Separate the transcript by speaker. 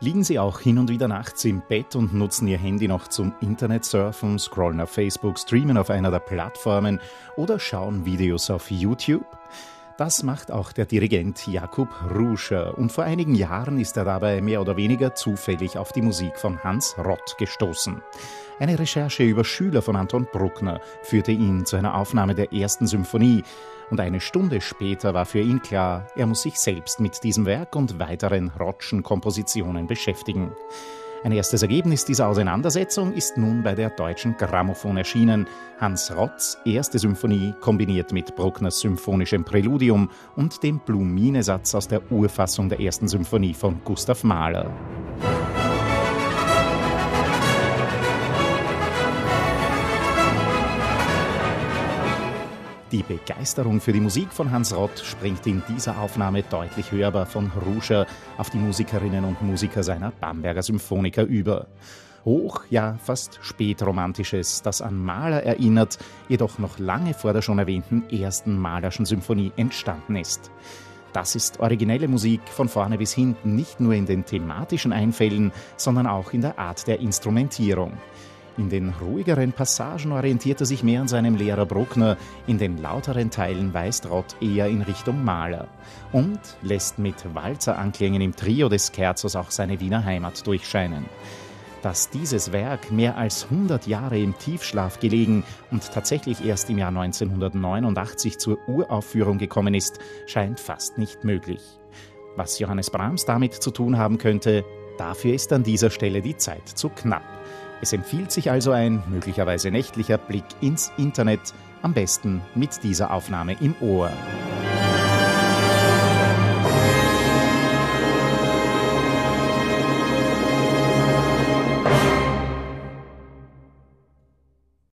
Speaker 1: Liegen Sie auch hin und wieder nachts im Bett und nutzen Ihr Handy noch zum Internetsurfen, scrollen auf Facebook, streamen auf einer der Plattformen oder schauen Videos auf YouTube? Das macht auch der Dirigent Jakub Ruscher und vor einigen Jahren ist er dabei mehr oder weniger zufällig auf die Musik von Hans Rott gestoßen. Eine Recherche über Schüler von Anton Bruckner führte ihn zu einer Aufnahme der ersten Symphonie und eine Stunde später war für ihn klar, er muss sich selbst mit diesem Werk und weiteren Rottschen Kompositionen beschäftigen. Ein erstes Ergebnis dieser Auseinandersetzung ist nun bei der Deutschen Grammophon erschienen. Hans Rotts erste Symphonie kombiniert mit Bruckners symphonischem Präludium und dem Bluminesatz aus der Urfassung der ersten Symphonie von Gustav Mahler. Die Begeisterung für die Musik von Hans Rott springt in dieser Aufnahme deutlich hörbar von Ruscher auf die Musikerinnen und Musiker seiner Bamberger Symphoniker über. Hoch, ja fast spätromantisches, das an Mahler erinnert, jedoch noch lange vor der schon erwähnten ersten Mahlerschen Symphonie entstanden ist. Das ist originelle Musik von vorne bis hinten, nicht nur in den thematischen Einfällen, sondern auch in der Art der Instrumentierung. In den ruhigeren Passagen orientiert er sich mehr an seinem Lehrer Bruckner, in den lauteren Teilen weist Rott eher in Richtung Mahler und lässt mit Walzeranklängen im Trio des Scherzos auch seine Wiener Heimat durchscheinen. Dass dieses Werk mehr als 100 Jahre im Tiefschlaf gelegen und tatsächlich erst im Jahr 1989 zur Uraufführung gekommen ist, scheint fast nicht möglich. Was Johannes Brahms damit zu tun haben könnte, dafür ist an dieser Stelle die Zeit zu knapp. Es empfiehlt sich also ein möglicherweise nächtlicher Blick ins Internet, am besten mit dieser Aufnahme im Ohr.